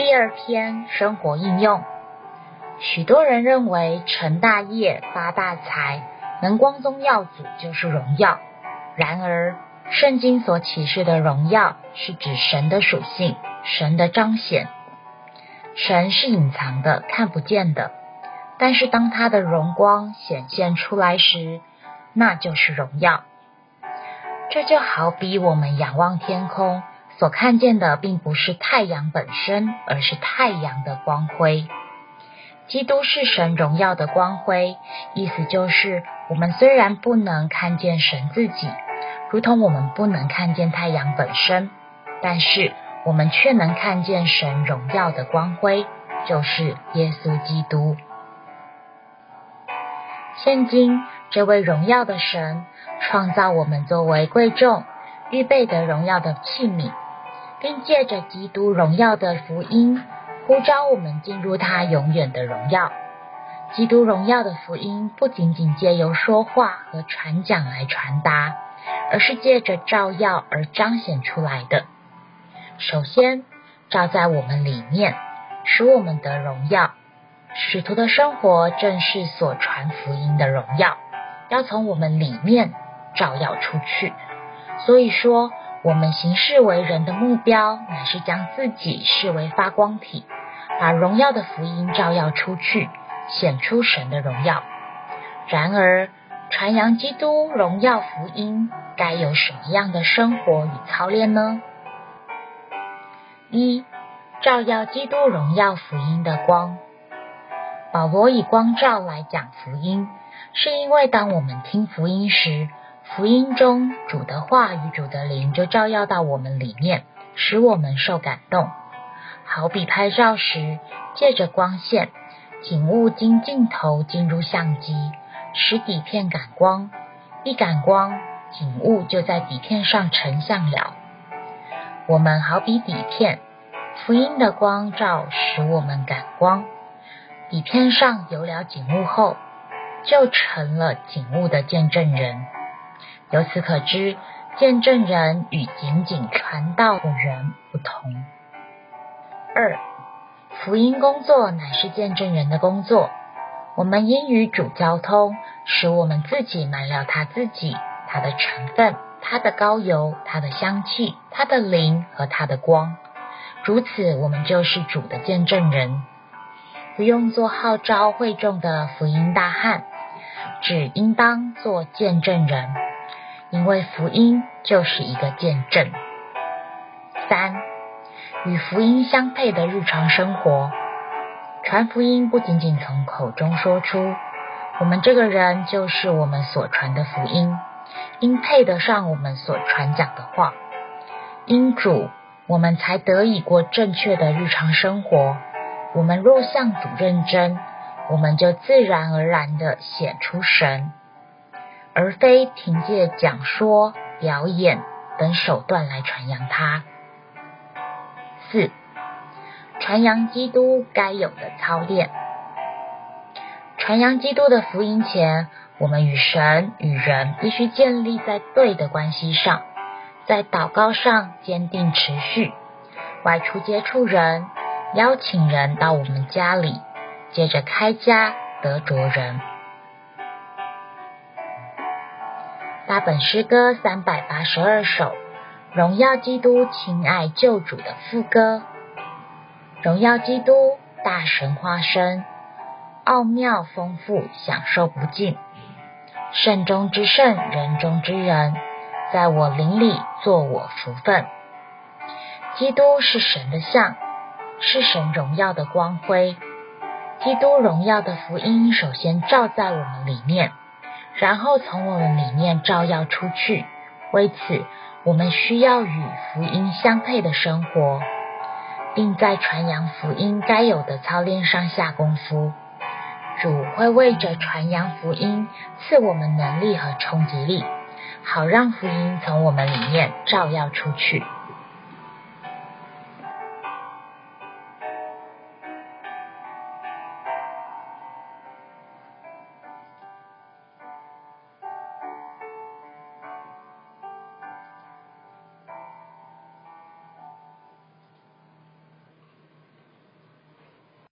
第二篇生活应用。许多人认为成大业、发大财、能光宗耀祖就是荣耀。然而，圣经所启示的荣耀是指神的属性、神的彰显。神是隐藏的、看不见的，但是当他的荣光显现出来时，那就是荣耀。这就好比我们仰望天空。所看见的并不是太阳本身，而是太阳的光辉。基督是神荣耀的光辉，意思就是我们虽然不能看见神自己，如同我们不能看见太阳本身，但是我们却能看见神荣耀的光辉，就是耶稣基督。现今这位荣耀的神创造我们作为贵重、预备的荣耀的器皿。并借着基督荣耀的福音，呼召我们进入他永远的荣耀。基督荣耀的福音不仅仅借由说话和传讲来传达，而是借着照耀而彰显出来的。首先，照在我们里面，使我们得荣耀。使徒的生活正是所传福音的荣耀，要从我们里面照耀出去。所以说。我们行事为人的目标，乃是将自己视为发光体，把荣耀的福音照耀出去，显出神的荣耀。然而，传扬基督荣耀福音，该有什么样的生活与操练呢？一、照耀基督荣耀福音的光。保罗以光照来讲福音，是因为当我们听福音时，福音中主的话与主的灵就照耀到我们里面，使我们受感动。好比拍照时，借着光线，景物经镜头进入相机，使底片感光。一感光，景物就在底片上成像了。我们好比底片，福音的光照使我们感光。底片上有了景物后，就成了景物的见证人。由此可知，见证人与仅仅传道的人不同。二，福音工作乃是见证人的工作。我们应与主交通，使我们自己满了他自己、他的成分、他的膏油、他的香气、他的灵和他的光。如此，我们就是主的见证人。不用做号召会众的福音大汉，只应当做见证人。因为福音就是一个见证。三，与福音相配的日常生活，传福音不仅仅从口中说出，我们这个人就是我们所传的福音，应配得上我们所传讲的话。因主，我们才得以过正确的日常生活。我们若向主认真，我们就自然而然的显出神。而非凭借讲说、表演等手段来传扬它。四、传扬基督该有的操练。传扬基督的福音前，我们与神与人必须建立在对的关系上，在祷告上坚定持续，外出接触人，邀请人到我们家里，接着开家得着人。大本诗歌三百八十二首，荣耀基督亲爱救主的副歌。荣耀基督大神化身，奥妙丰富，享受不尽。圣中之圣，人中之人，在我灵里做我福分。基督是神的像，是神荣耀的光辉。基督荣耀的福音首先照在我们里面。然后从我们里面照耀出去。为此，我们需要与福音相配的生活，并在传扬福音该有的操练上下功夫。主会为着传扬福音赐我们能力和冲击力，好让福音从我们里面照耀出去。